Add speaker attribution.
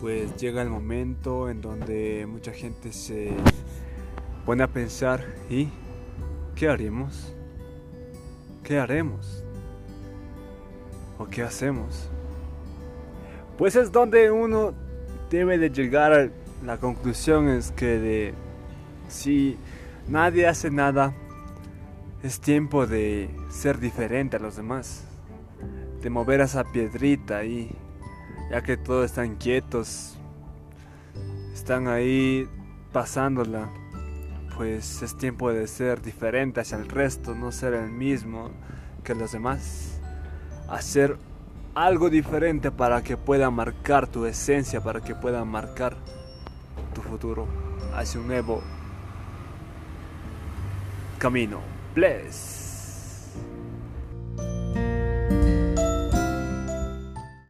Speaker 1: pues llega el momento en donde mucha gente se pone a pensar, ¿y qué haremos? ¿Qué haremos? ¿O qué hacemos? Pues es donde uno debe de llegar a la conclusión es que si nadie hace nada, es tiempo de ser diferente a los demás, de mover esa piedrita ahí, ya que todos están quietos, están ahí pasándola, pues es tiempo de ser diferente hacia el resto, no ser el mismo que los demás, hacer algo diferente para que pueda marcar tu esencia, para que pueda marcar tu futuro hacia un nuevo camino. Bless.